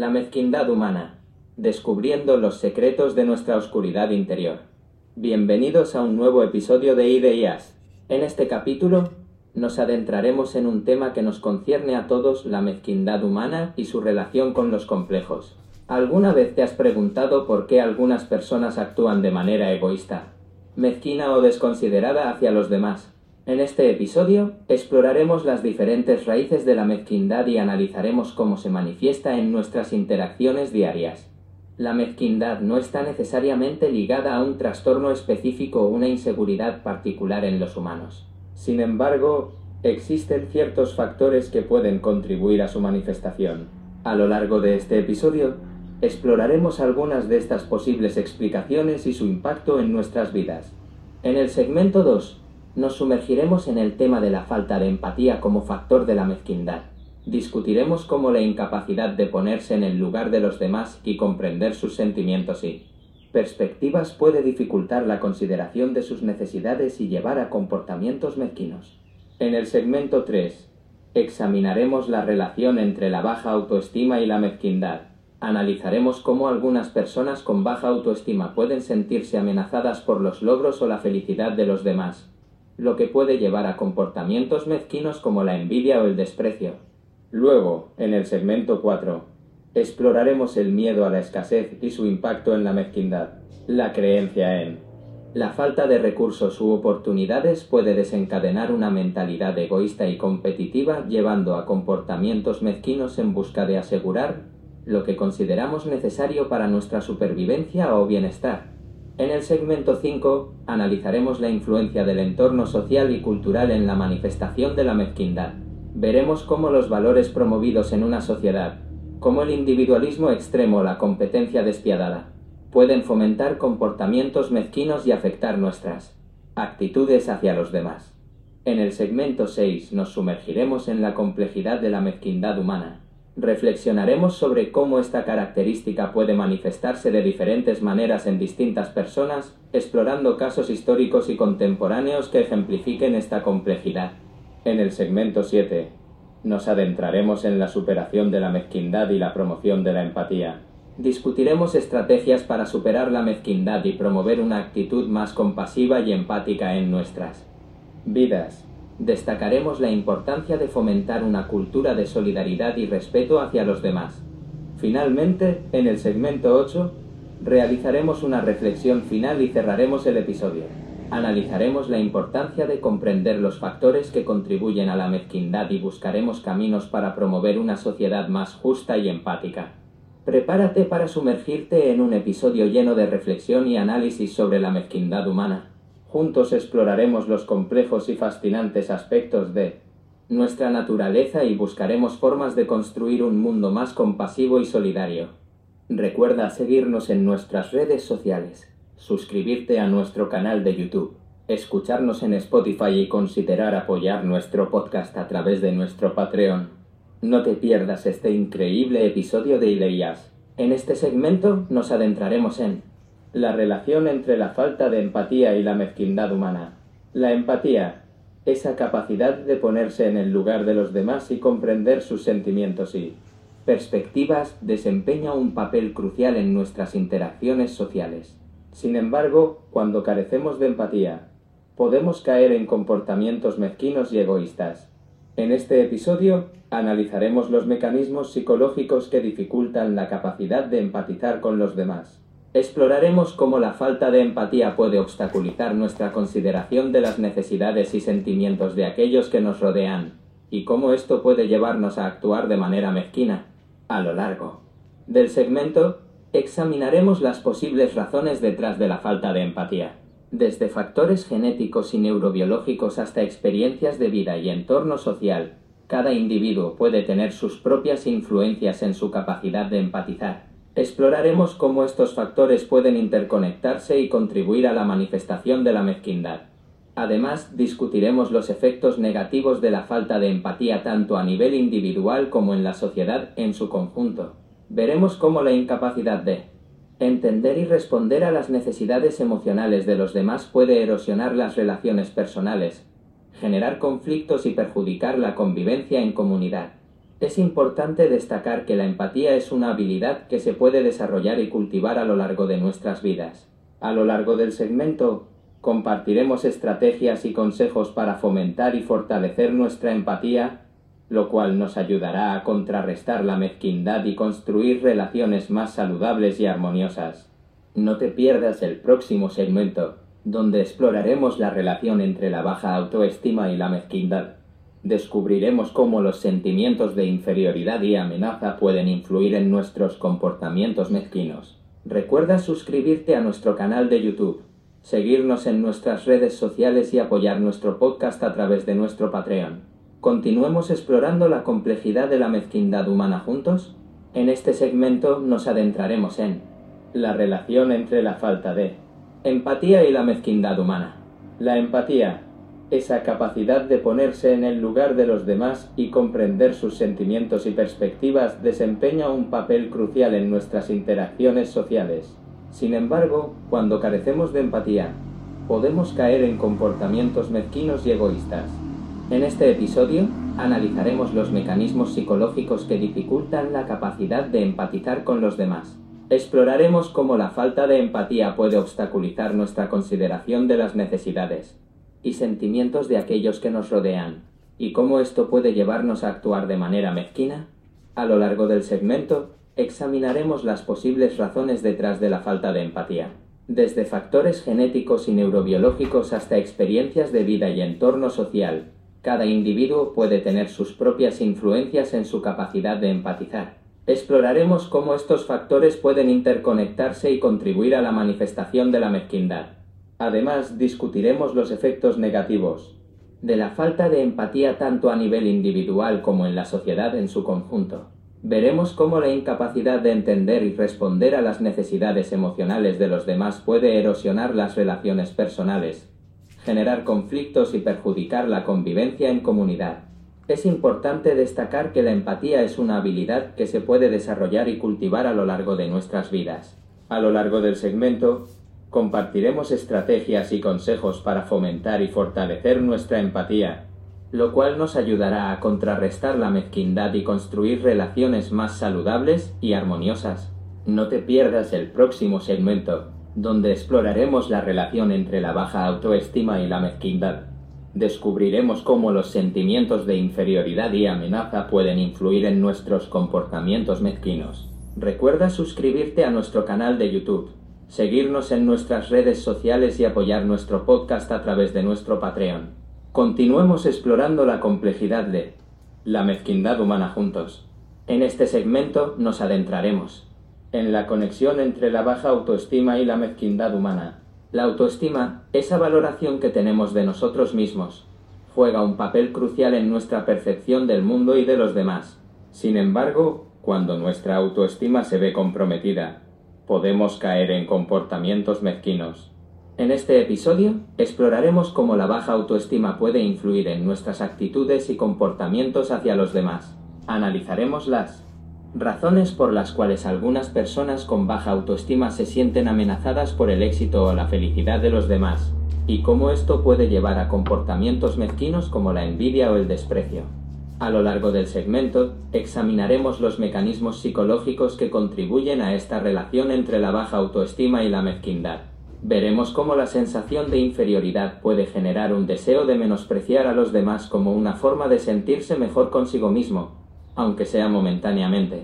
La mezquindad humana. Descubriendo los secretos de nuestra oscuridad interior. Bienvenidos a un nuevo episodio de Ideas. En este capítulo nos adentraremos en un tema que nos concierne a todos, la mezquindad humana y su relación con los complejos. ¿Alguna vez te has preguntado por qué algunas personas actúan de manera egoísta, mezquina o desconsiderada hacia los demás? En este episodio exploraremos las diferentes raíces de la mezquindad y analizaremos cómo se manifiesta en nuestras interacciones diarias. La mezquindad no está necesariamente ligada a un trastorno específico o una inseguridad particular en los humanos. Sin embargo, existen ciertos factores que pueden contribuir a su manifestación. A lo largo de este episodio, exploraremos algunas de estas posibles explicaciones y su impacto en nuestras vidas. En el segmento 2, nos sumergiremos en el tema de la falta de empatía como factor de la mezquindad. Discutiremos cómo la incapacidad de ponerse en el lugar de los demás y comprender sus sentimientos y perspectivas puede dificultar la consideración de sus necesidades y llevar a comportamientos mezquinos. En el segmento 3, examinaremos la relación entre la baja autoestima y la mezquindad. Analizaremos cómo algunas personas con baja autoestima pueden sentirse amenazadas por los logros o la felicidad de los demás, lo que puede llevar a comportamientos mezquinos como la envidia o el desprecio. Luego, en el segmento 4, exploraremos el miedo a la escasez y su impacto en la mezquindad. La creencia en la falta de recursos u oportunidades puede desencadenar una mentalidad egoísta y competitiva llevando a comportamientos mezquinos en busca de asegurar lo que consideramos necesario para nuestra supervivencia o bienestar. En el segmento 5 analizaremos la influencia del entorno social y cultural en la manifestación de la mezquindad. Veremos cómo los valores promovidos en una sociedad, como el individualismo extremo o la competencia despiadada, pueden fomentar comportamientos mezquinos y afectar nuestras actitudes hacia los demás. En el segmento 6 nos sumergiremos en la complejidad de la mezquindad humana reflexionaremos sobre cómo esta característica puede manifestarse de diferentes maneras en distintas personas, explorando casos históricos y contemporáneos que ejemplifiquen esta complejidad. En el segmento 7, nos adentraremos en la superación de la mezquindad y la promoción de la empatía. Discutiremos estrategias para superar la mezquindad y promover una actitud más compasiva y empática en nuestras vidas destacaremos la importancia de fomentar una cultura de solidaridad y respeto hacia los demás. Finalmente, en el segmento 8, realizaremos una reflexión final y cerraremos el episodio. Analizaremos la importancia de comprender los factores que contribuyen a la mezquindad y buscaremos caminos para promover una sociedad más justa y empática. Prepárate para sumergirte en un episodio lleno de reflexión y análisis sobre la mezquindad humana. Juntos exploraremos los complejos y fascinantes aspectos de nuestra naturaleza y buscaremos formas de construir un mundo más compasivo y solidario. Recuerda seguirnos en nuestras redes sociales, suscribirte a nuestro canal de YouTube, escucharnos en Spotify y considerar apoyar nuestro podcast a través de nuestro Patreon. No te pierdas este increíble episodio de Ideas. En este segmento nos adentraremos en la relación entre la falta de empatía y la mezquindad humana. La empatía, esa capacidad de ponerse en el lugar de los demás y comprender sus sentimientos y perspectivas, desempeña un papel crucial en nuestras interacciones sociales. Sin embargo, cuando carecemos de empatía, podemos caer en comportamientos mezquinos y egoístas. En este episodio analizaremos los mecanismos psicológicos que dificultan la capacidad de empatizar con los demás. Exploraremos cómo la falta de empatía puede obstaculizar nuestra consideración de las necesidades y sentimientos de aquellos que nos rodean, y cómo esto puede llevarnos a actuar de manera mezquina. A lo largo del segmento, examinaremos las posibles razones detrás de la falta de empatía, desde factores genéticos y neurobiológicos hasta experiencias de vida y entorno social. Cada individuo puede tener sus propias influencias en su capacidad de empatizar Exploraremos cómo estos factores pueden interconectarse y contribuir a la manifestación de la mezquindad. Además, discutiremos los efectos negativos de la falta de empatía tanto a nivel individual como en la sociedad en su conjunto. Veremos cómo la incapacidad de entender y responder a las necesidades emocionales de los demás puede erosionar las relaciones personales, generar conflictos y perjudicar la convivencia en comunidad. Es importante destacar que la empatía es una habilidad que se puede desarrollar y cultivar a lo largo de nuestras vidas. A lo largo del segmento, compartiremos estrategias y consejos para fomentar y fortalecer nuestra empatía, lo cual nos ayudará a contrarrestar la mezquindad y construir relaciones más saludables y armoniosas. No te pierdas el próximo segmento, donde exploraremos la relación entre la baja autoestima y la mezquindad. Descubriremos cómo los sentimientos de inferioridad y amenaza pueden influir en nuestros comportamientos mezquinos. Recuerda suscribirte a nuestro canal de YouTube, seguirnos en nuestras redes sociales y apoyar nuestro podcast a través de nuestro Patreon. Continuemos explorando la complejidad de la mezquindad humana juntos. En este segmento nos adentraremos en la relación entre la falta de empatía y la mezquindad humana. La empatía esa capacidad de ponerse en el lugar de los demás y comprender sus sentimientos y perspectivas desempeña un papel crucial en nuestras interacciones sociales. Sin embargo, cuando carecemos de empatía, podemos caer en comportamientos mezquinos y egoístas. En este episodio, analizaremos los mecanismos psicológicos que dificultan la capacidad de empatizar con los demás. Exploraremos cómo la falta de empatía puede obstaculizar nuestra consideración de las necesidades, y sentimientos de aquellos que nos rodean, y cómo esto puede llevarnos a actuar de manera mezquina? A lo largo del segmento, examinaremos las posibles razones detrás de la falta de empatía, desde factores genéticos y neurobiológicos hasta experiencias de vida y entorno social. Cada individuo puede tener sus propias influencias en su capacidad de empatizar. Exploraremos cómo estos factores pueden interconectarse y contribuir a la manifestación de la mezquindad. Además, discutiremos los efectos negativos de la falta de empatía tanto a nivel individual como en la sociedad en su conjunto. Veremos cómo la incapacidad de entender y responder a las necesidades emocionales de los demás puede erosionar las relaciones personales, generar conflictos y perjudicar la convivencia en comunidad. Es importante destacar que la empatía es una habilidad que se puede desarrollar y cultivar a lo largo de nuestras vidas. A lo largo del segmento, compartiremos estrategias y consejos para fomentar y fortalecer nuestra empatía, lo cual nos ayudará a contrarrestar la mezquindad y construir relaciones más saludables y armoniosas. No te pierdas el próximo segmento, donde exploraremos la relación entre la baja autoestima y la mezquindad. Descubriremos cómo los sentimientos de inferioridad y amenaza pueden influir en nuestros comportamientos mezquinos. Recuerda suscribirte a nuestro canal de YouTube seguirnos en nuestras redes sociales y apoyar nuestro podcast a través de nuestro Patreon. Continuemos explorando la complejidad de la mezquindad humana juntos. En este segmento nos adentraremos en la conexión entre la baja autoestima y la mezquindad humana. La autoestima, esa valoración que tenemos de nosotros mismos, juega un papel crucial en nuestra percepción del mundo y de los demás. Sin embargo, cuando nuestra autoestima se ve comprometida, podemos caer en comportamientos mezquinos. En este episodio exploraremos cómo la baja autoestima puede influir en nuestras actitudes y comportamientos hacia los demás. Analizaremos las razones por las cuales algunas personas con baja autoestima se sienten amenazadas por el éxito o la felicidad de los demás, y cómo esto puede llevar a comportamientos mezquinos como la envidia o el desprecio. A lo largo del segmento, examinaremos los mecanismos psicológicos que contribuyen a esta relación entre la baja autoestima y la mezquindad. Veremos cómo la sensación de inferioridad puede generar un deseo de menospreciar a los demás como una forma de sentirse mejor consigo mismo, aunque sea momentáneamente.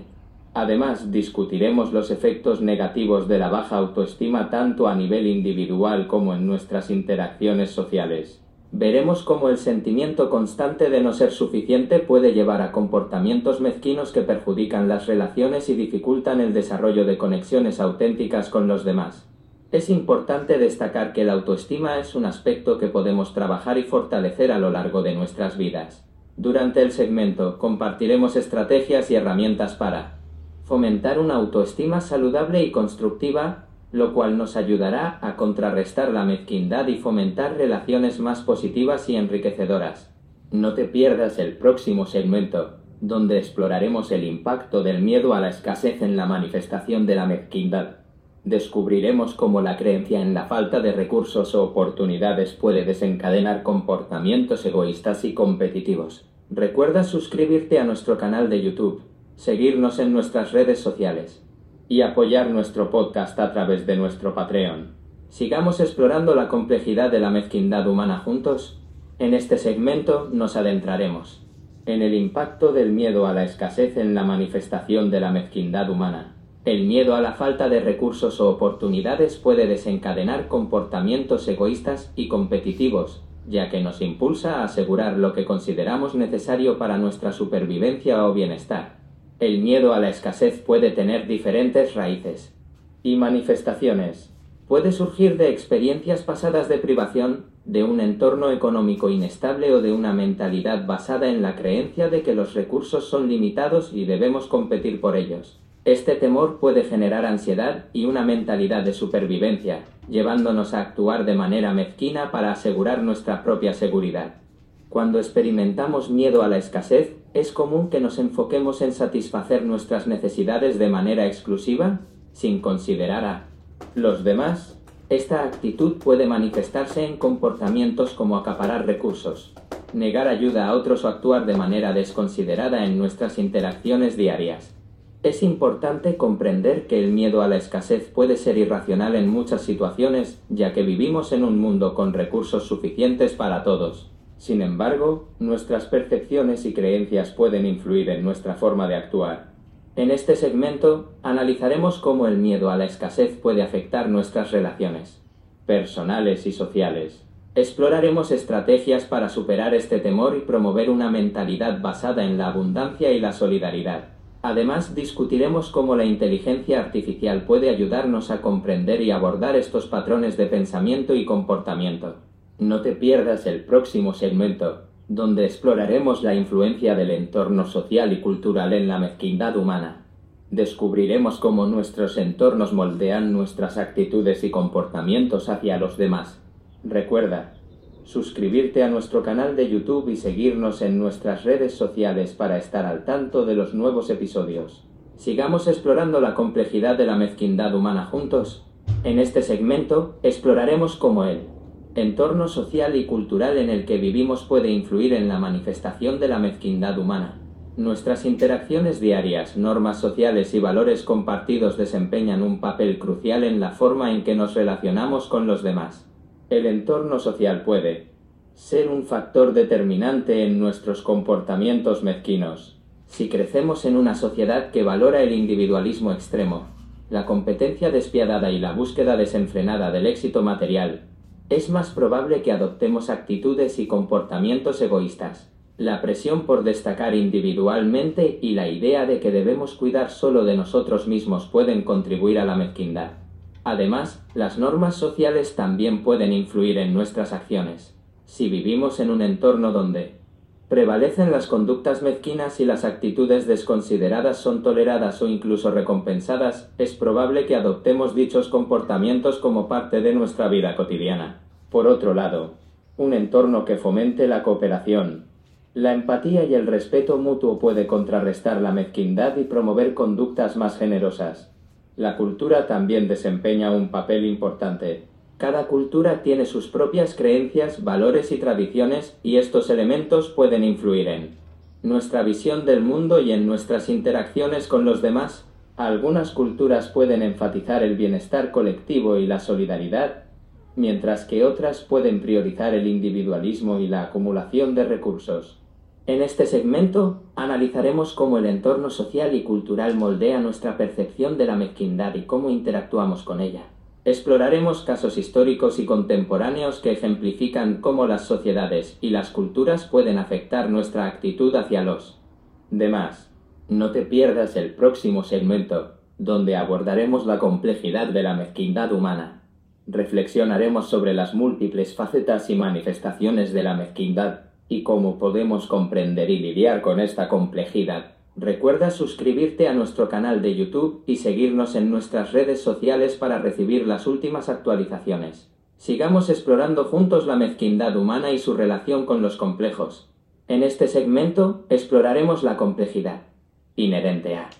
Además, discutiremos los efectos negativos de la baja autoestima tanto a nivel individual como en nuestras interacciones sociales veremos cómo el sentimiento constante de no ser suficiente puede llevar a comportamientos mezquinos que perjudican las relaciones y dificultan el desarrollo de conexiones auténticas con los demás. Es importante destacar que la autoestima es un aspecto que podemos trabajar y fortalecer a lo largo de nuestras vidas. Durante el segmento compartiremos estrategias y herramientas para fomentar una autoestima saludable y constructiva lo cual nos ayudará a contrarrestar la mezquindad y fomentar relaciones más positivas y enriquecedoras. No te pierdas el próximo segmento, donde exploraremos el impacto del miedo a la escasez en la manifestación de la mezquindad. Descubriremos cómo la creencia en la falta de recursos o oportunidades puede desencadenar comportamientos egoístas y competitivos. Recuerda suscribirte a nuestro canal de YouTube, seguirnos en nuestras redes sociales y apoyar nuestro podcast a través de nuestro Patreon. Sigamos explorando la complejidad de la mezquindad humana juntos. En este segmento nos adentraremos en el impacto del miedo a la escasez en la manifestación de la mezquindad humana. El miedo a la falta de recursos o oportunidades puede desencadenar comportamientos egoístas y competitivos, ya que nos impulsa a asegurar lo que consideramos necesario para nuestra supervivencia o bienestar. El miedo a la escasez puede tener diferentes raíces y manifestaciones. Puede surgir de experiencias pasadas de privación, de un entorno económico inestable o de una mentalidad basada en la creencia de que los recursos son limitados y debemos competir por ellos. Este temor puede generar ansiedad y una mentalidad de supervivencia, llevándonos a actuar de manera mezquina para asegurar nuestra propia seguridad. Cuando experimentamos miedo a la escasez, es común que nos enfoquemos en satisfacer nuestras necesidades de manera exclusiva, sin considerar a los demás. Esta actitud puede manifestarse en comportamientos como acaparar recursos, negar ayuda a otros o actuar de manera desconsiderada en nuestras interacciones diarias. Es importante comprender que el miedo a la escasez puede ser irracional en muchas situaciones, ya que vivimos en un mundo con recursos suficientes para todos. Sin embargo, nuestras percepciones y creencias pueden influir en nuestra forma de actuar. En este segmento analizaremos cómo el miedo a la escasez puede afectar nuestras relaciones, personales y sociales. Exploraremos estrategias para superar este temor y promover una mentalidad basada en la abundancia y la solidaridad. Además, discutiremos cómo la inteligencia artificial puede ayudarnos a comprender y abordar estos patrones de pensamiento y comportamiento. No te pierdas el próximo segmento, donde exploraremos la influencia del entorno social y cultural en la mezquindad humana. Descubriremos cómo nuestros entornos moldean nuestras actitudes y comportamientos hacia los demás. Recuerda, suscribirte a nuestro canal de YouTube y seguirnos en nuestras redes sociales para estar al tanto de los nuevos episodios. Sigamos explorando la complejidad de la mezquindad humana juntos. En este segmento exploraremos cómo el entorno social y cultural en el que vivimos puede influir en la manifestación de la mezquindad humana. Nuestras interacciones diarias, normas sociales y valores compartidos desempeñan un papel crucial en la forma en que nos relacionamos con los demás. El entorno social puede ser un factor determinante en nuestros comportamientos mezquinos. Si crecemos en una sociedad que valora el individualismo extremo, la competencia despiadada y la búsqueda desenfrenada del éxito material, es más probable que adoptemos actitudes y comportamientos egoístas. La presión por destacar individualmente y la idea de que debemos cuidar solo de nosotros mismos pueden contribuir a la mezquindad. Además, las normas sociales también pueden influir en nuestras acciones. Si vivimos en un entorno donde prevalecen las conductas mezquinas y las actitudes desconsideradas son toleradas o incluso recompensadas, es probable que adoptemos dichos comportamientos como parte de nuestra vida cotidiana. Por otro lado, un entorno que fomente la cooperación, la empatía y el respeto mutuo puede contrarrestar la mezquindad y promover conductas más generosas. La cultura también desempeña un papel importante. Cada cultura tiene sus propias creencias, valores y tradiciones y estos elementos pueden influir en nuestra visión del mundo y en nuestras interacciones con los demás. Algunas culturas pueden enfatizar el bienestar colectivo y la solidaridad, mientras que otras pueden priorizar el individualismo y la acumulación de recursos. En este segmento analizaremos cómo el entorno social y cultural moldea nuestra percepción de la mezquindad y cómo interactuamos con ella. Exploraremos casos históricos y contemporáneos que ejemplifican cómo las sociedades y las culturas pueden afectar nuestra actitud hacia los demás. No te pierdas el próximo segmento, donde abordaremos la complejidad de la mezquindad humana. Reflexionaremos sobre las múltiples facetas y manifestaciones de la mezquindad y cómo podemos comprender y lidiar con esta complejidad. Recuerda suscribirte a nuestro canal de YouTube y seguirnos en nuestras redes sociales para recibir las últimas actualizaciones. Sigamos explorando juntos la mezquindad humana y su relación con los complejos. En este segmento exploraremos la complejidad inherente a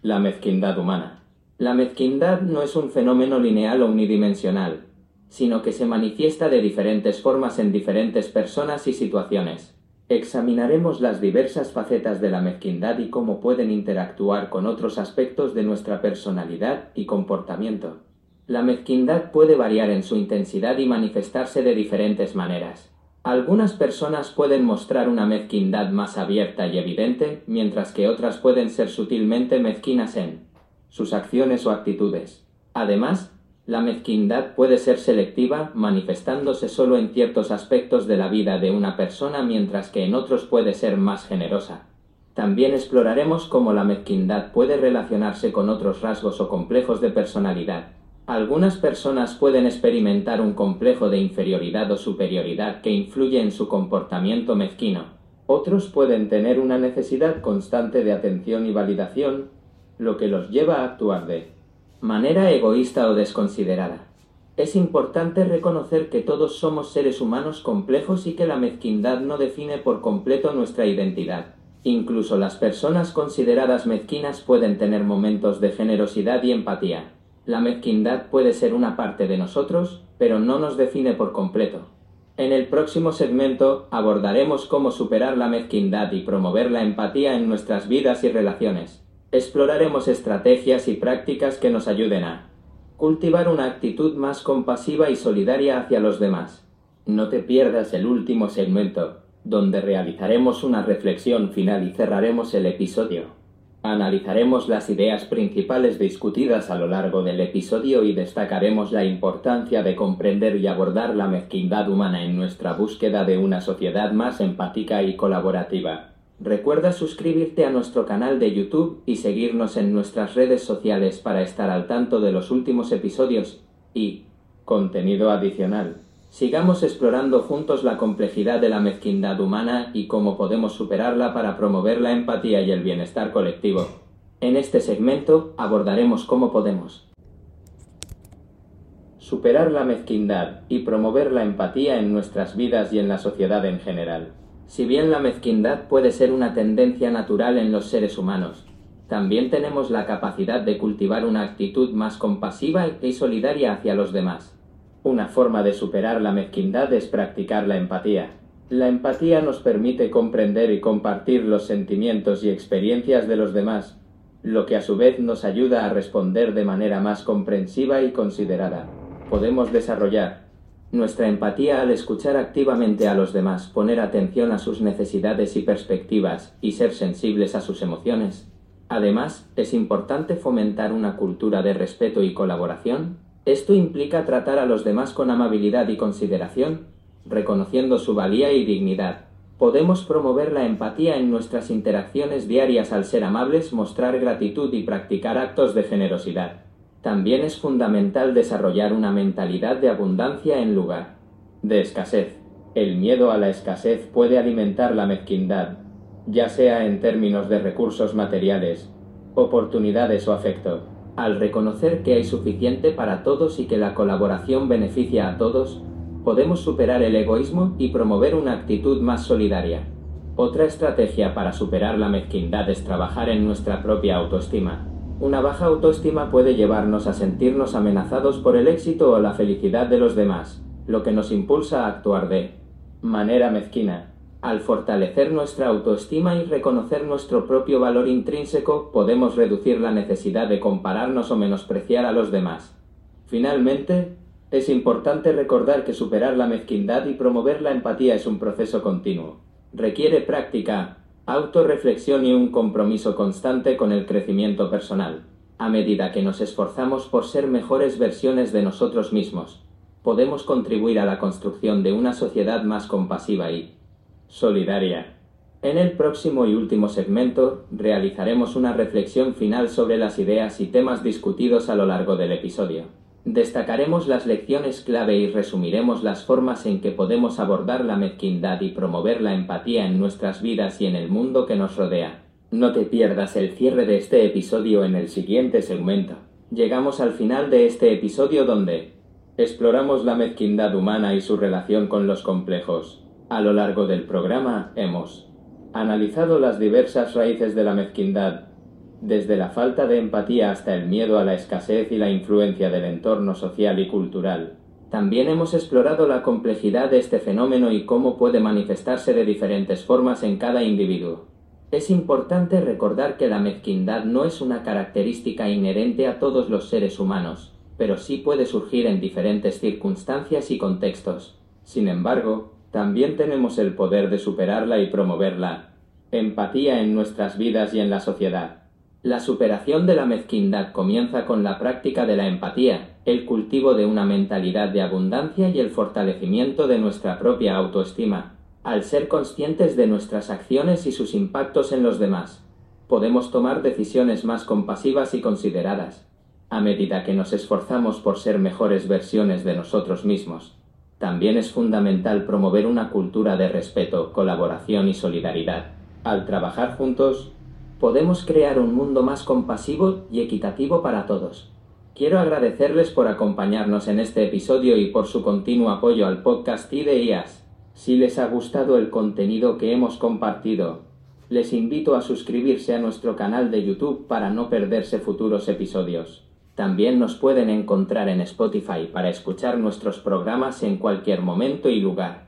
la mezquindad humana. La mezquindad no es un fenómeno lineal o unidimensional, sino que se manifiesta de diferentes formas en diferentes personas y situaciones. Examinaremos las diversas facetas de la mezquindad y cómo pueden interactuar con otros aspectos de nuestra personalidad y comportamiento. La mezquindad puede variar en su intensidad y manifestarse de diferentes maneras. Algunas personas pueden mostrar una mezquindad más abierta y evidente, mientras que otras pueden ser sutilmente mezquinas en sus acciones o actitudes. Además, la mezquindad puede ser selectiva, manifestándose solo en ciertos aspectos de la vida de una persona, mientras que en otros puede ser más generosa. También exploraremos cómo la mezquindad puede relacionarse con otros rasgos o complejos de personalidad. Algunas personas pueden experimentar un complejo de inferioridad o superioridad que influye en su comportamiento mezquino. Otros pueden tener una necesidad constante de atención y validación, lo que los lleva a actuar de manera egoísta o desconsiderada. Es importante reconocer que todos somos seres humanos complejos y que la mezquindad no define por completo nuestra identidad. Incluso las personas consideradas mezquinas pueden tener momentos de generosidad y empatía. La mezquindad puede ser una parte de nosotros, pero no nos define por completo. En el próximo segmento abordaremos cómo superar la mezquindad y promover la empatía en nuestras vidas y relaciones exploraremos estrategias y prácticas que nos ayuden a cultivar una actitud más compasiva y solidaria hacia los demás. No te pierdas el último segmento, donde realizaremos una reflexión final y cerraremos el episodio. Analizaremos las ideas principales discutidas a lo largo del episodio y destacaremos la importancia de comprender y abordar la mezquindad humana en nuestra búsqueda de una sociedad más empática y colaborativa. Recuerda suscribirte a nuestro canal de YouTube y seguirnos en nuestras redes sociales para estar al tanto de los últimos episodios y contenido adicional. Sigamos explorando juntos la complejidad de la mezquindad humana y cómo podemos superarla para promover la empatía y el bienestar colectivo. En este segmento abordaremos cómo podemos superar la mezquindad y promover la empatía en nuestras vidas y en la sociedad en general. Si bien la mezquindad puede ser una tendencia natural en los seres humanos, también tenemos la capacidad de cultivar una actitud más compasiva y solidaria hacia los demás. Una forma de superar la mezquindad es practicar la empatía. La empatía nos permite comprender y compartir los sentimientos y experiencias de los demás, lo que a su vez nos ayuda a responder de manera más comprensiva y considerada. Podemos desarrollar, nuestra empatía al escuchar activamente a los demás, poner atención a sus necesidades y perspectivas y ser sensibles a sus emociones. Además, es importante fomentar una cultura de respeto y colaboración. Esto implica tratar a los demás con amabilidad y consideración, reconociendo su valía y dignidad. Podemos promover la empatía en nuestras interacciones diarias al ser amables, mostrar gratitud y practicar actos de generosidad. También es fundamental desarrollar una mentalidad de abundancia en lugar de escasez. El miedo a la escasez puede alimentar la mezquindad, ya sea en términos de recursos materiales, oportunidades o afecto. Al reconocer que hay suficiente para todos y que la colaboración beneficia a todos, podemos superar el egoísmo y promover una actitud más solidaria. Otra estrategia para superar la mezquindad es trabajar en nuestra propia autoestima. Una baja autoestima puede llevarnos a sentirnos amenazados por el éxito o la felicidad de los demás, lo que nos impulsa a actuar de manera mezquina. Al fortalecer nuestra autoestima y reconocer nuestro propio valor intrínseco, podemos reducir la necesidad de compararnos o menospreciar a los demás. Finalmente, es importante recordar que superar la mezquindad y promover la empatía es un proceso continuo. Requiere práctica, autorreflexión y un compromiso constante con el crecimiento personal. A medida que nos esforzamos por ser mejores versiones de nosotros mismos, podemos contribuir a la construcción de una sociedad más compasiva y solidaria. En el próximo y último segmento realizaremos una reflexión final sobre las ideas y temas discutidos a lo largo del episodio. Destacaremos las lecciones clave y resumiremos las formas en que podemos abordar la mezquindad y promover la empatía en nuestras vidas y en el mundo que nos rodea. No te pierdas el cierre de este episodio en el siguiente segmento. Llegamos al final de este episodio donde exploramos la mezquindad humana y su relación con los complejos. A lo largo del programa hemos analizado las diversas raíces de la mezquindad, desde la falta de empatía hasta el miedo a la escasez y la influencia del entorno social y cultural. También hemos explorado la complejidad de este fenómeno y cómo puede manifestarse de diferentes formas en cada individuo. Es importante recordar que la mezquindad no es una característica inherente a todos los seres humanos, pero sí puede surgir en diferentes circunstancias y contextos. Sin embargo, también tenemos el poder de superarla y promoverla. Empatía en nuestras vidas y en la sociedad. La superación de la mezquindad comienza con la práctica de la empatía, el cultivo de una mentalidad de abundancia y el fortalecimiento de nuestra propia autoestima. Al ser conscientes de nuestras acciones y sus impactos en los demás, podemos tomar decisiones más compasivas y consideradas, a medida que nos esforzamos por ser mejores versiones de nosotros mismos. También es fundamental promover una cultura de respeto, colaboración y solidaridad. Al trabajar juntos, podemos crear un mundo más compasivo y equitativo para todos. Quiero agradecerles por acompañarnos en este episodio y por su continuo apoyo al podcast IDEAS. Si les ha gustado el contenido que hemos compartido, les invito a suscribirse a nuestro canal de YouTube para no perderse futuros episodios. También nos pueden encontrar en Spotify para escuchar nuestros programas en cualquier momento y lugar.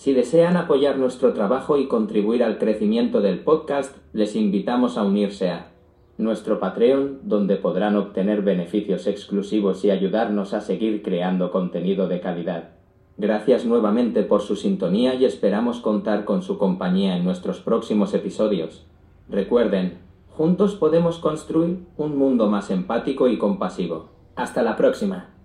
Si desean apoyar nuestro trabajo y contribuir al crecimiento del podcast, les invitamos a unirse a nuestro Patreon, donde podrán obtener beneficios exclusivos y ayudarnos a seguir creando contenido de calidad. Gracias nuevamente por su sintonía y esperamos contar con su compañía en nuestros próximos episodios. Recuerden, juntos podemos construir un mundo más empático y compasivo. Hasta la próxima.